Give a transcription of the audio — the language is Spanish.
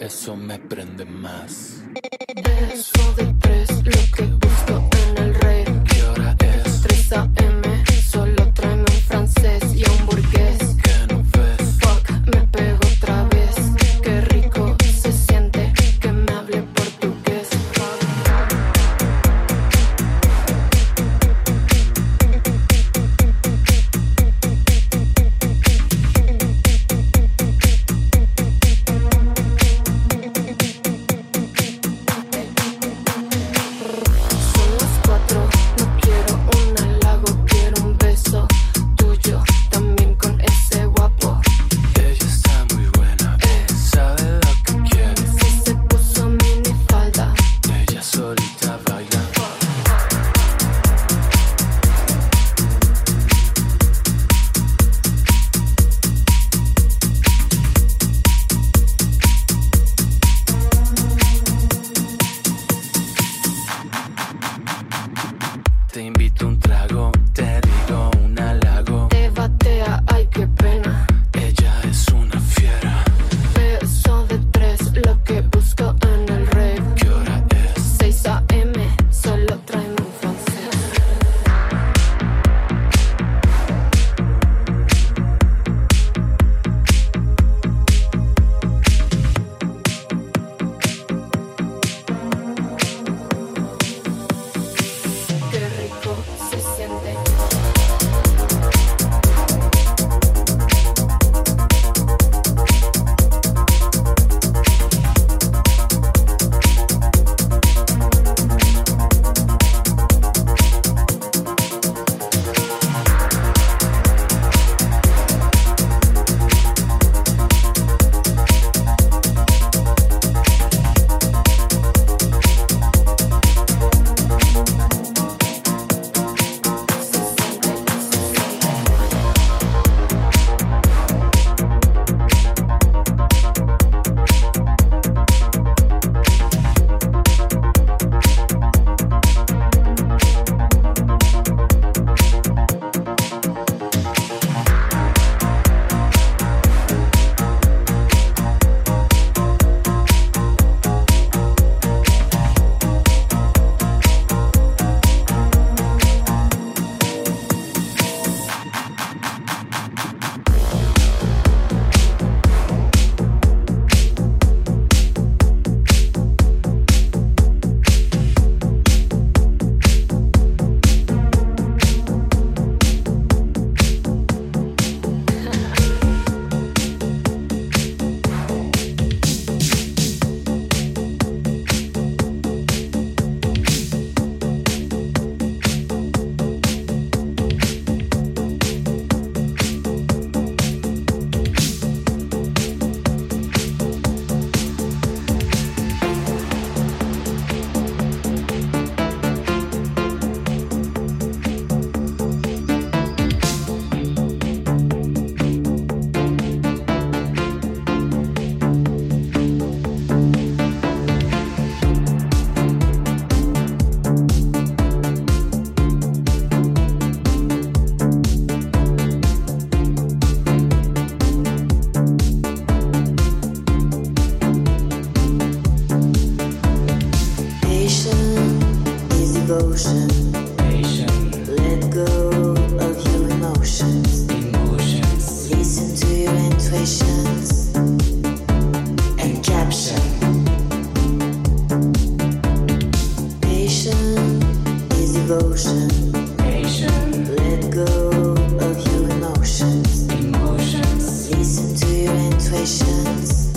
eso me prende más. Dance.